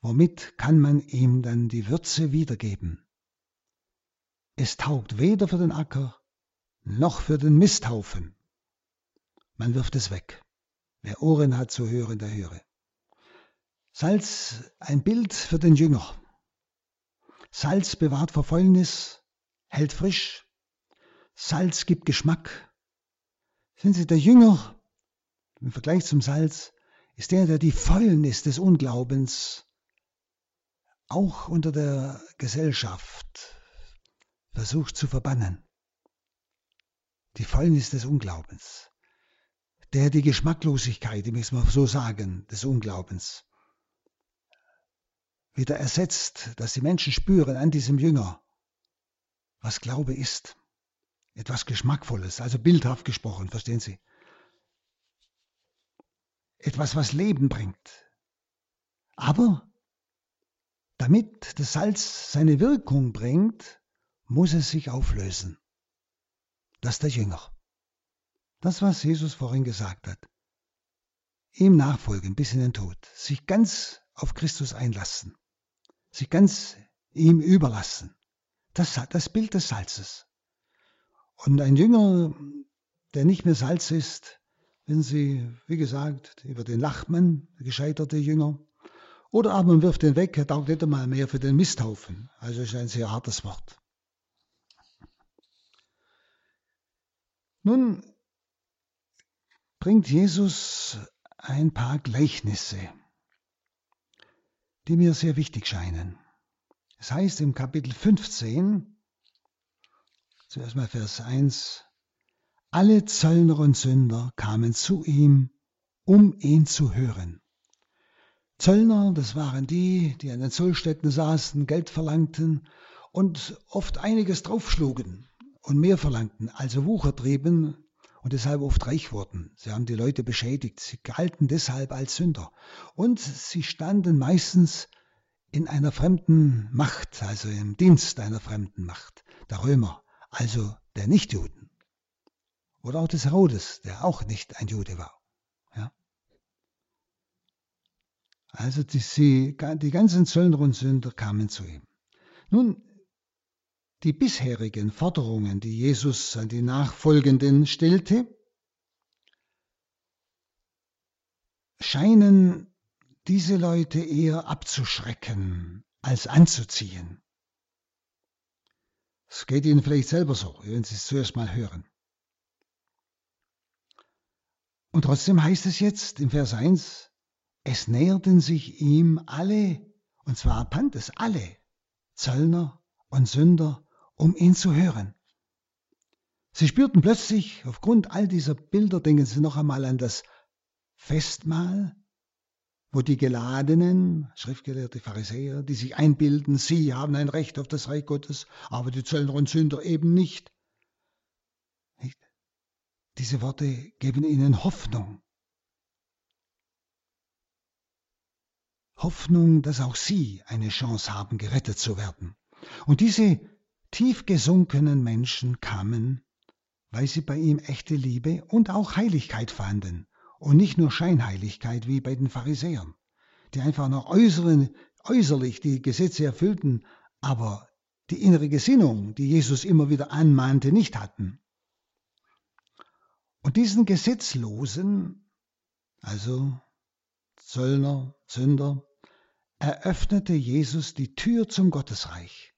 womit kann man ihm dann die Würze wiedergeben? Es taugt weder für den Acker noch für den Misthaufen. Man wirft es weg. Wer Ohren hat zu hören, der höre. Salz ein Bild für den Jünger. Salz bewahrt vor Fäulnis, hält frisch. Salz gibt Geschmack. Sind Sie der Jünger im Vergleich zum Salz ist der, der die Fäulnis des Unglaubens auch unter der Gesellschaft versucht zu verbannen. Die Fäulnis des Unglaubens. Der die Geschmacklosigkeit, ich muss mal so sagen, des Unglaubens wieder ersetzt, dass die Menschen spüren an diesem Jünger, was Glaube ist. Etwas Geschmackvolles, also bildhaft gesprochen, verstehen Sie? Etwas, was Leben bringt. Aber damit das Salz seine Wirkung bringt, muss es sich auflösen. Das ist der Jünger. Das, was Jesus vorhin gesagt hat. Ihm nachfolgen bis in den Tod. Sich ganz auf Christus einlassen sich ganz ihm überlassen. Das, das Bild des Salzes. Und ein Jünger, der nicht mehr Salz ist, wenn Sie, wie gesagt, über den Lachmann, gescheiterte Jünger, oder aber man wirft den weg, er taugt nicht einmal mehr für den Misthaufen. Also ist ein sehr hartes Wort. Nun bringt Jesus ein paar Gleichnisse die mir sehr wichtig scheinen. Es heißt im Kapitel 15, zuerst mal Vers 1, alle Zöllner und Sünder kamen zu ihm, um ihn zu hören. Zöllner, das waren die, die an den Zollstätten saßen, Geld verlangten und oft einiges draufschlugen und mehr verlangten, also Wucher trieben und deshalb oft reich wurden. Sie haben die Leute beschädigt, sie galten deshalb als Sünder. Und sie standen meistens in einer fremden Macht, also im Dienst einer fremden Macht, der Römer, also der Nichtjuden. Oder auch des Herodes, der auch nicht ein Jude war. Ja? Also die, die ganzen Zöllner und Sünder kamen zu ihm. Nun, die bisherigen Forderungen, die Jesus an die Nachfolgenden stellte, scheinen diese Leute eher abzuschrecken als anzuziehen. Es geht Ihnen vielleicht selber so, wenn Sie es zuerst mal hören. Und trotzdem heißt es jetzt im Vers 1, es näherten sich ihm alle, und zwar Pantes, alle, Zöllner und Sünder, um ihn zu hören. Sie spürten plötzlich, aufgrund all dieser Bilder, denken Sie noch einmal an das Festmahl, wo die geladenen Schriftgelehrte Pharisäer, die sich einbilden, sie haben ein Recht auf das Reich Gottes, aber die Zöllner und Sünder eben nicht. Diese Worte geben ihnen Hoffnung. Hoffnung, dass auch sie eine Chance haben, gerettet zu werden. Und diese tief gesunkenen Menschen kamen, weil sie bei ihm echte Liebe und auch Heiligkeit fanden und nicht nur Scheinheiligkeit wie bei den Pharisäern, die einfach noch äußeren, äußerlich die Gesetze erfüllten, aber die innere Gesinnung, die Jesus immer wieder anmahnte, nicht hatten. Und diesen Gesetzlosen, also Zöllner, Sünder, eröffnete Jesus die Tür zum Gottesreich,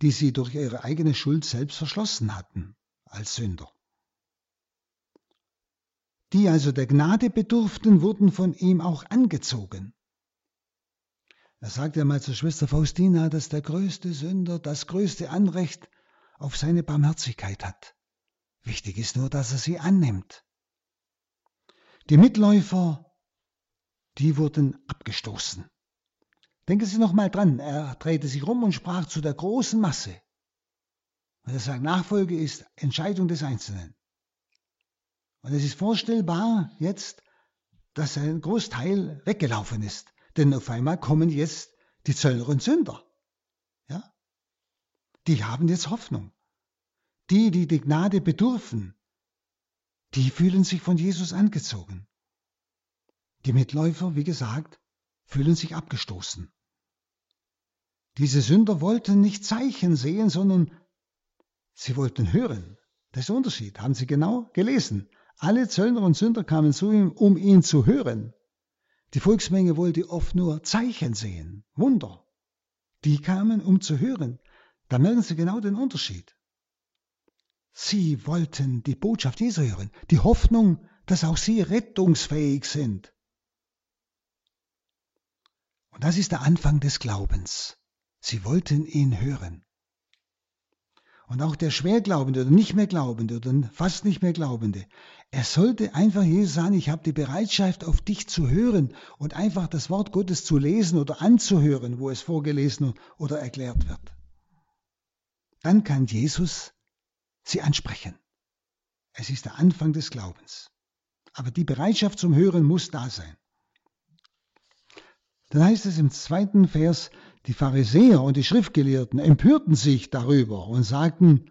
die sie durch ihre eigene Schuld selbst verschlossen hatten als Sünder. Die also der Gnade bedurften, wurden von ihm auch angezogen. Er sagte einmal zur Schwester Faustina, dass der größte Sünder das größte Anrecht auf seine Barmherzigkeit hat. Wichtig ist nur, dass er sie annimmt. Die Mitläufer, die wurden abgestoßen. Denken Sie noch mal dran, er drehte sich rum und sprach zu der großen Masse. Und er sagt, Nachfolge ist Entscheidung des Einzelnen. Und es ist vorstellbar jetzt, dass ein Großteil weggelaufen ist. Denn auf einmal kommen jetzt die Zöllner und Sünder. Ja? Die haben jetzt Hoffnung. Die, die die Gnade bedürfen, die fühlen sich von Jesus angezogen. Die Mitläufer, wie gesagt, fühlen sich abgestoßen. Diese Sünder wollten nicht Zeichen sehen, sondern sie wollten hören. Das ist der Unterschied. Haben Sie genau gelesen. Alle Zöllner und Sünder kamen zu ihm, um ihn zu hören. Die Volksmenge wollte oft nur Zeichen sehen, Wunder. Die kamen, um zu hören. Da merken Sie genau den Unterschied. Sie wollten die Botschaft Jesu hören, die Hoffnung, dass auch sie rettungsfähig sind. Und das ist der Anfang des Glaubens. Sie wollten ihn hören. Und auch der Schwerglaubende oder nicht mehr Glaubende oder fast nicht mehr Glaubende, er sollte einfach Jesus sagen, ich habe die Bereitschaft, auf dich zu hören und einfach das Wort Gottes zu lesen oder anzuhören, wo es vorgelesen oder erklärt wird. Dann kann Jesus sie ansprechen. Es ist der Anfang des Glaubens. Aber die Bereitschaft zum Hören muss da sein. Dann heißt es im zweiten Vers, die Pharisäer und die Schriftgelehrten empörten sich darüber und sagten,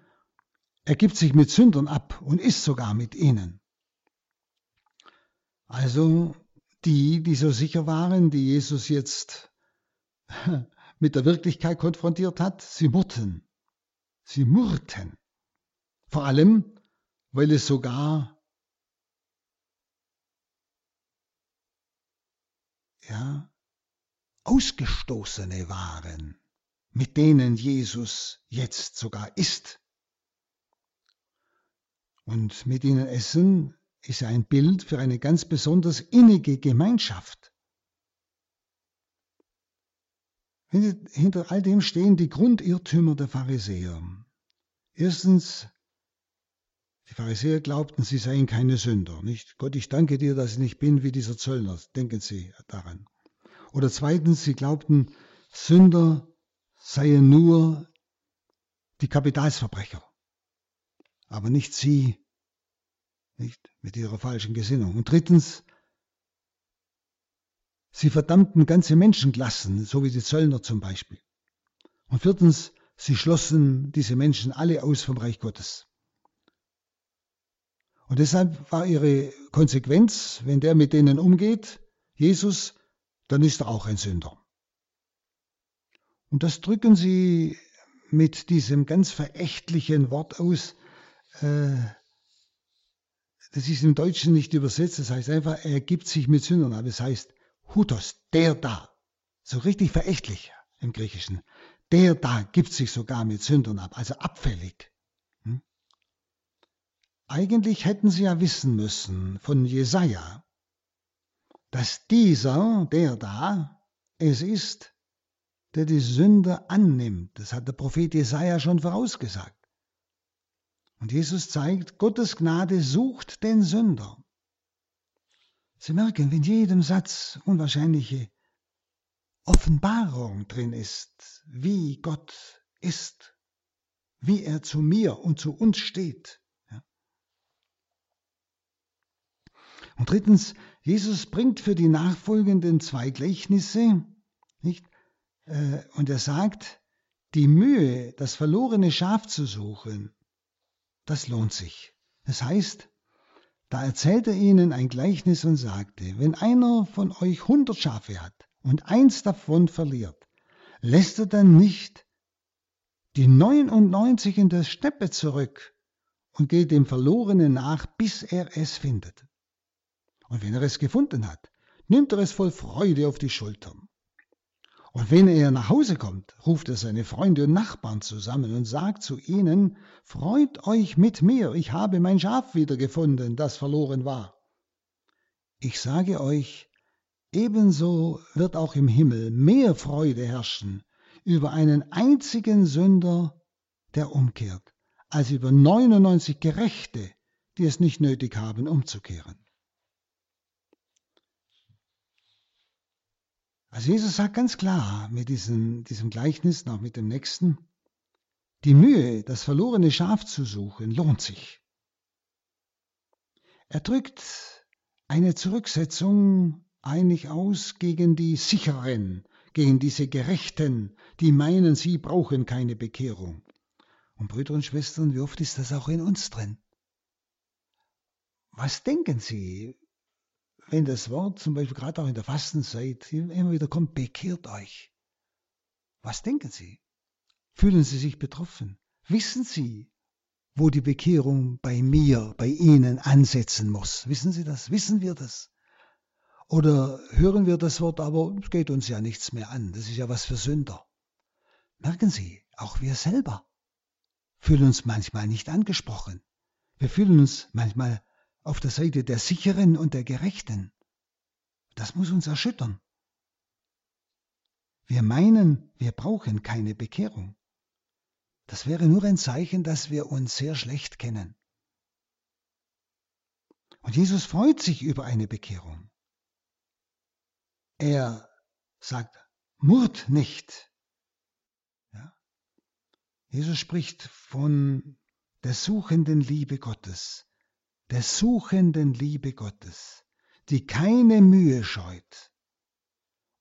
er gibt sich mit Sündern ab und isst sogar mit ihnen. Also die, die so sicher waren, die Jesus jetzt mit der Wirklichkeit konfrontiert hat, sie murrten. Sie murrten. Vor allem, weil es sogar ja, Ausgestoßene waren, mit denen Jesus jetzt sogar ist. Und mit ihnen essen ist ein Bild für eine ganz besonders innige Gemeinschaft. Hinter all dem stehen die Grundirrtümer der Pharisäer. Erstens, Die Pharisäer glaubten, sie seien keine Sünder. Nicht? Gott, ich danke dir, dass ich nicht bin wie dieser Zöllner. Denken Sie daran. Oder zweitens, sie glaubten, Sünder seien nur die Kapitalsverbrecher, aber nicht sie, nicht mit ihrer falschen Gesinnung. Und drittens, sie verdammten ganze Menschenklassen, so wie die Zöllner zum Beispiel. Und viertens, sie schlossen diese Menschen alle aus vom Reich Gottes. Und deshalb war ihre Konsequenz, wenn der mit denen umgeht, Jesus, dann ist er auch ein Sünder. Und das drücken sie mit diesem ganz verächtlichen Wort aus. Äh, das ist im Deutschen nicht übersetzt, das heißt einfach, er gibt sich mit Sündern ab. Das heißt, Hutos, der da. So richtig verächtlich im Griechischen. Der da gibt sich sogar mit Sündern ab, also abfällig. Eigentlich hätten sie ja wissen müssen von Jesaja, dass dieser, der da, es ist, der die Sünde annimmt. Das hat der Prophet Jesaja schon vorausgesagt. Und Jesus zeigt, Gottes Gnade sucht den Sünder. Sie merken, wenn jedem Satz unwahrscheinliche Offenbarung drin ist, wie Gott ist, wie er zu mir und zu uns steht. Und drittens, Jesus bringt für die nachfolgenden zwei Gleichnisse, nicht? Äh, und er sagt, die Mühe, das verlorene Schaf zu suchen, das lohnt sich. Das heißt, da erzählte er ihnen ein Gleichnis und sagte, wenn einer von euch hundert Schafe hat und eins davon verliert, lässt er dann nicht die neunundneunzig in der Steppe zurück und geht dem Verlorenen nach, bis er es findet. Und wenn er es gefunden hat, nimmt er es voll Freude auf die Schultern. Und wenn er nach Hause kommt, ruft er seine Freunde und Nachbarn zusammen und sagt zu ihnen, Freut euch mit mir, ich habe mein Schaf wiedergefunden, das verloren war. Ich sage euch, ebenso wird auch im Himmel mehr Freude herrschen über einen einzigen Sünder, der umkehrt, als über 99 Gerechte, die es nicht nötig haben, umzukehren. Also Jesus sagt ganz klar mit diesem, diesem Gleichnis, noch mit dem nächsten, die Mühe, das verlorene Schaf zu suchen, lohnt sich. Er drückt eine Zurücksetzung eigentlich aus gegen die Sicheren, gegen diese Gerechten, die meinen, sie brauchen keine Bekehrung. Und Brüder und Schwestern, wie oft ist das auch in uns drin? Was denken Sie, wenn das Wort zum Beispiel gerade auch in der Fastenzeit immer wieder kommt, bekehrt euch. Was denken Sie? Fühlen Sie sich betroffen? Wissen Sie, wo die Bekehrung bei mir, bei Ihnen ansetzen muss? Wissen Sie das? Wissen wir das? Oder hören wir das Wort, aber es geht uns ja nichts mehr an, das ist ja was für Sünder. Merken Sie, auch wir selber fühlen uns manchmal nicht angesprochen. Wir fühlen uns manchmal auf der Seite der Sicheren und der Gerechten. Das muss uns erschüttern. Wir meinen, wir brauchen keine Bekehrung. Das wäre nur ein Zeichen, dass wir uns sehr schlecht kennen. Und Jesus freut sich über eine Bekehrung. Er sagt, murrt nicht. Ja? Jesus spricht von der suchenden Liebe Gottes, der suchenden Liebe Gottes, die keine Mühe scheut.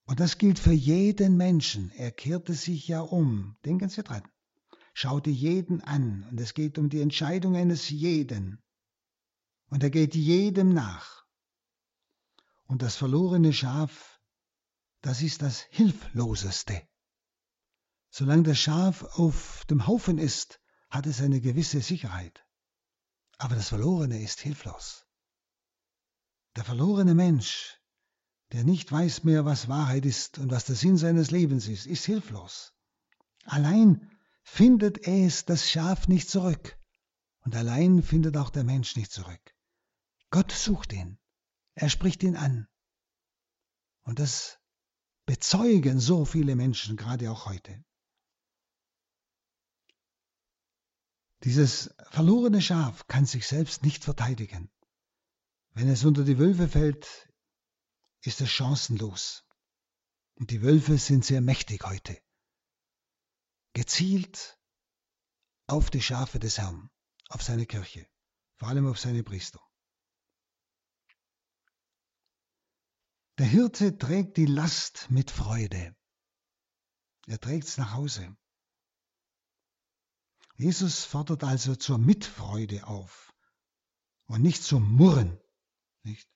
Und das gilt für jeden Menschen. Er kehrte sich ja um. Denken Sie dran. Schaute jeden an. Und es geht um die Entscheidung eines jeden. Und er geht jedem nach. Und das verlorene Schaf, das ist das Hilfloseste. Solange das Schaf auf dem Haufen ist, hat es eine gewisse Sicherheit. Aber das Verlorene ist hilflos. Der verlorene Mensch, der nicht weiß mehr, was Wahrheit ist und was der Sinn seines Lebens ist, ist hilflos. Allein findet es das Schaf nicht zurück und allein findet auch der Mensch nicht zurück. Gott sucht ihn, er spricht ihn an. Und das bezeugen so viele Menschen, gerade auch heute. Dieses verlorene Schaf kann sich selbst nicht verteidigen. Wenn es unter die Wölfe fällt, ist es chancenlos. Und die Wölfe sind sehr mächtig heute. Gezielt auf die Schafe des Herrn, auf seine Kirche, vor allem auf seine Priester. Der Hirte trägt die Last mit Freude. Er trägt es nach Hause. Jesus fordert also zur Mitfreude auf und nicht zum Murren. Nicht?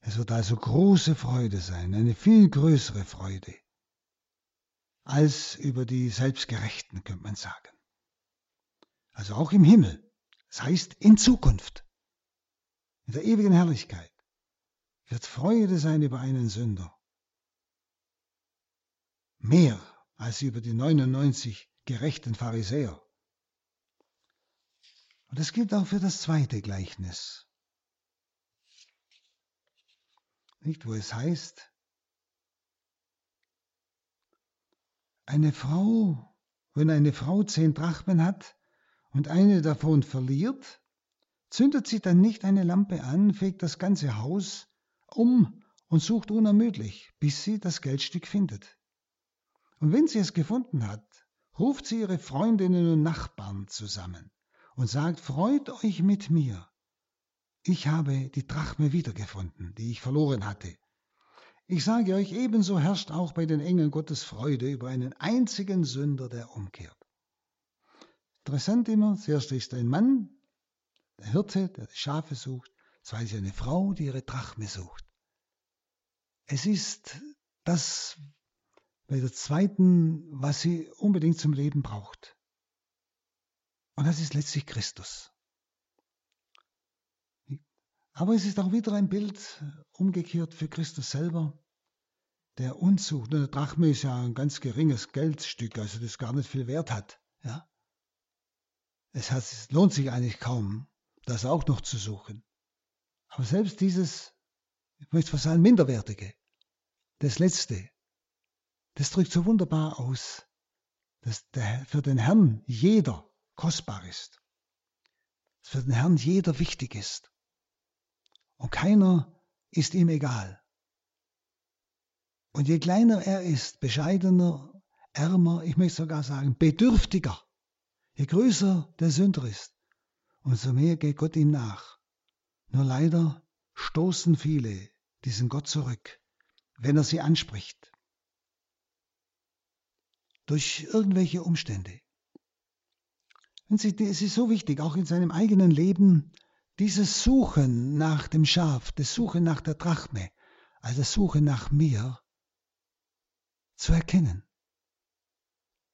Es wird also große Freude sein, eine viel größere Freude als über die Selbstgerechten, könnte man sagen. Also auch im Himmel. Das heißt in Zukunft in der ewigen Herrlichkeit, wird Freude sein über einen Sünder. Mehr als über die 99 gerechten Pharisäer. Und das gilt auch für das zweite Gleichnis. Nicht, wo es heißt, eine Frau, wenn eine Frau zehn Drachmen hat und eine davon verliert, zündet sie dann nicht eine Lampe an, fegt das ganze Haus um und sucht unermüdlich, bis sie das Geldstück findet. Und wenn sie es gefunden hat, ruft sie ihre Freundinnen und Nachbarn zusammen und sagt, freut euch mit mir. Ich habe die Drachme wiedergefunden, die ich verloren hatte. Ich sage euch, ebenso herrscht auch bei den Engeln Gottes Freude über einen einzigen Sünder, der umkehrt. Interessant immer, zuerst ist ein Mann, der Hirte, der die Schafe sucht, zweitens eine Frau, die ihre Drachme sucht. Es ist das bei der zweiten, was sie unbedingt zum Leben braucht. Und das ist letztlich Christus. Aber es ist auch wieder ein Bild umgekehrt für Christus selber, der uns sucht. Eine Drachme ist ja ein ganz geringes Geldstück, also das gar nicht viel Wert hat. Ja? Es, hat, es lohnt sich eigentlich kaum, das auch noch zu suchen. Aber selbst dieses, ich möchte fast sagen, Minderwertige, das Letzte, das drückt so wunderbar aus, dass der, für den Herrn jeder kostbar ist. Dass für den Herrn jeder wichtig ist. Und keiner ist ihm egal. Und je kleiner er ist, bescheidener, ärmer, ich möchte sogar sagen, bedürftiger, je größer der Sünder ist, umso mehr geht Gott ihm nach. Nur leider stoßen viele diesen Gott zurück, wenn er sie anspricht. Durch irgendwelche Umstände. Und es ist so wichtig, auch in seinem eigenen Leben, dieses Suchen nach dem Schaf, das Suchen nach der Drachme, also das Suchen nach mir, zu erkennen.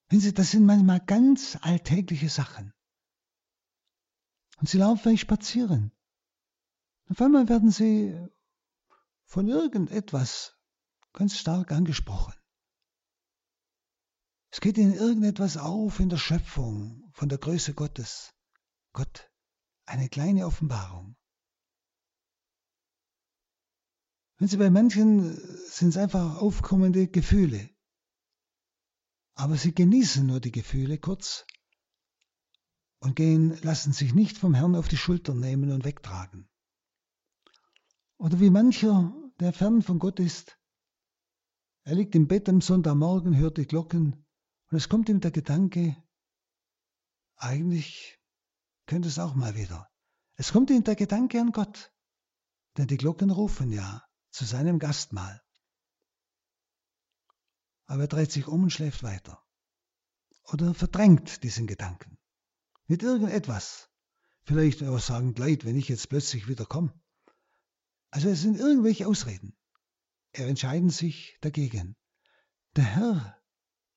Wenn Sie, das sind manchmal ganz alltägliche Sachen. Und sie laufen vielleicht spazieren. Auf einmal werden sie von irgendetwas ganz stark angesprochen. Es geht ihnen irgendetwas auf in der Schöpfung von der Größe Gottes. Gott, eine kleine Offenbarung. Wenn Sie bei manchen sind es einfach aufkommende Gefühle. Aber sie genießen nur die Gefühle kurz und gehen, lassen sich nicht vom Herrn auf die Schultern nehmen und wegtragen. Oder wie mancher, der fern von Gott ist, er liegt im Bett am Sonntagmorgen, hört die Glocken und es kommt ihm der Gedanke, eigentlich könnte es auch mal wieder. Es kommt ihm der Gedanke an Gott, denn die Glocken rufen ja zu seinem Gastmahl. Aber er dreht sich um und schläft weiter. Oder verdrängt diesen Gedanken mit irgendetwas. Vielleicht aber sagen Leid, wenn ich jetzt plötzlich wieder komme. Also es sind irgendwelche Ausreden. Er entscheiden sich dagegen. Der Herr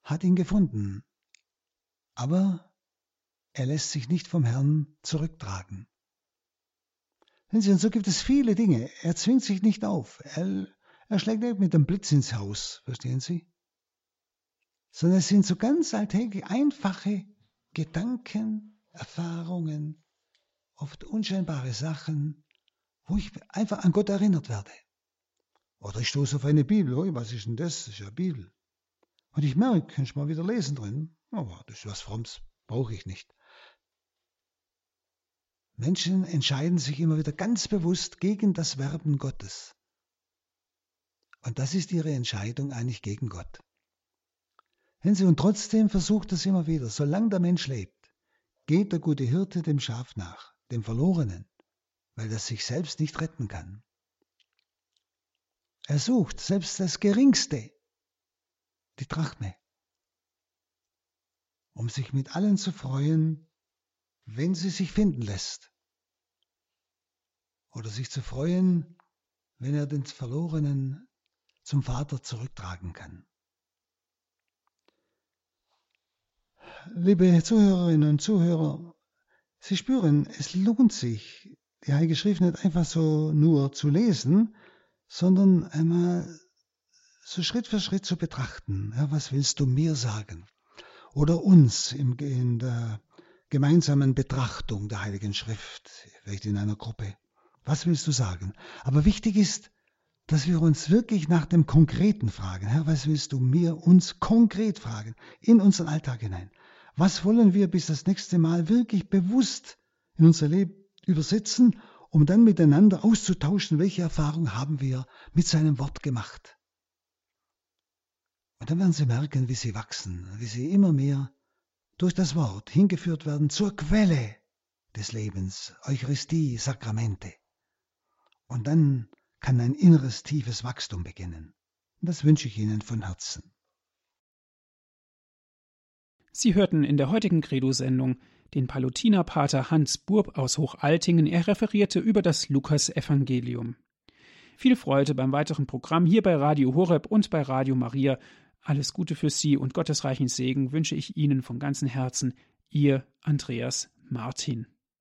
hat ihn gefunden, aber er lässt sich nicht vom Herrn zurücktragen. Und so gibt es viele Dinge. Er zwingt sich nicht auf. Er, er schlägt nicht mit dem Blitz ins Haus, verstehen Sie? Sondern es sind so ganz alltäglich einfache Gedanken, Erfahrungen, oft unscheinbare Sachen, wo ich einfach an Gott erinnert werde. Oder ich stoße auf eine Bibel, was ist denn das? Das ist ja Bibel. Und ich merke, kann ich mal wieder lesen drin, Aber das ist was Fromms, brauche ich nicht. Menschen entscheiden sich immer wieder ganz bewusst gegen das Werben Gottes. Und das ist ihre Entscheidung eigentlich gegen Gott. Wenn sie und trotzdem versucht es immer wieder, solange der Mensch lebt, geht der gute Hirte dem Schaf nach, dem Verlorenen, weil er sich selbst nicht retten kann. Er sucht selbst das Geringste, die Drachme, um sich mit allen zu freuen, wenn sie sich finden lässt. Oder sich zu freuen, wenn er den Verlorenen zum Vater zurücktragen kann. Liebe Zuhörerinnen und Zuhörer, Sie spüren, es lohnt sich, die Heilige Schrift nicht einfach so nur zu lesen, sondern einmal so Schritt für Schritt zu betrachten. Ja, was willst du mir sagen? Oder uns in der gemeinsamen Betrachtung der Heiligen Schrift, vielleicht in einer Gruppe. Was willst du sagen? Aber wichtig ist, dass wir uns wirklich nach dem Konkreten fragen. Herr, was willst du mir uns konkret fragen, in unseren Alltag hinein? Was wollen wir bis das nächste Mal wirklich bewusst in unser Leben übersetzen, um dann miteinander auszutauschen, welche Erfahrung haben wir mit seinem Wort gemacht? Und dann werden Sie merken, wie Sie wachsen, wie Sie immer mehr durch das Wort hingeführt werden zur Quelle des Lebens, Eucharistie, Sakramente. Und dann kann ein inneres, tiefes Wachstum beginnen. Das wünsche ich Ihnen von Herzen. Sie hörten in der heutigen Credo-Sendung den Palutinerpater Hans Burb aus Hochaltingen. Er referierte über das Lukas-Evangelium. Viel Freude beim weiteren Programm hier bei Radio Horeb und bei Radio Maria alles Gute für Sie und gottesreichen Segen wünsche ich Ihnen von ganzem Herzen. Ihr Andreas Martin.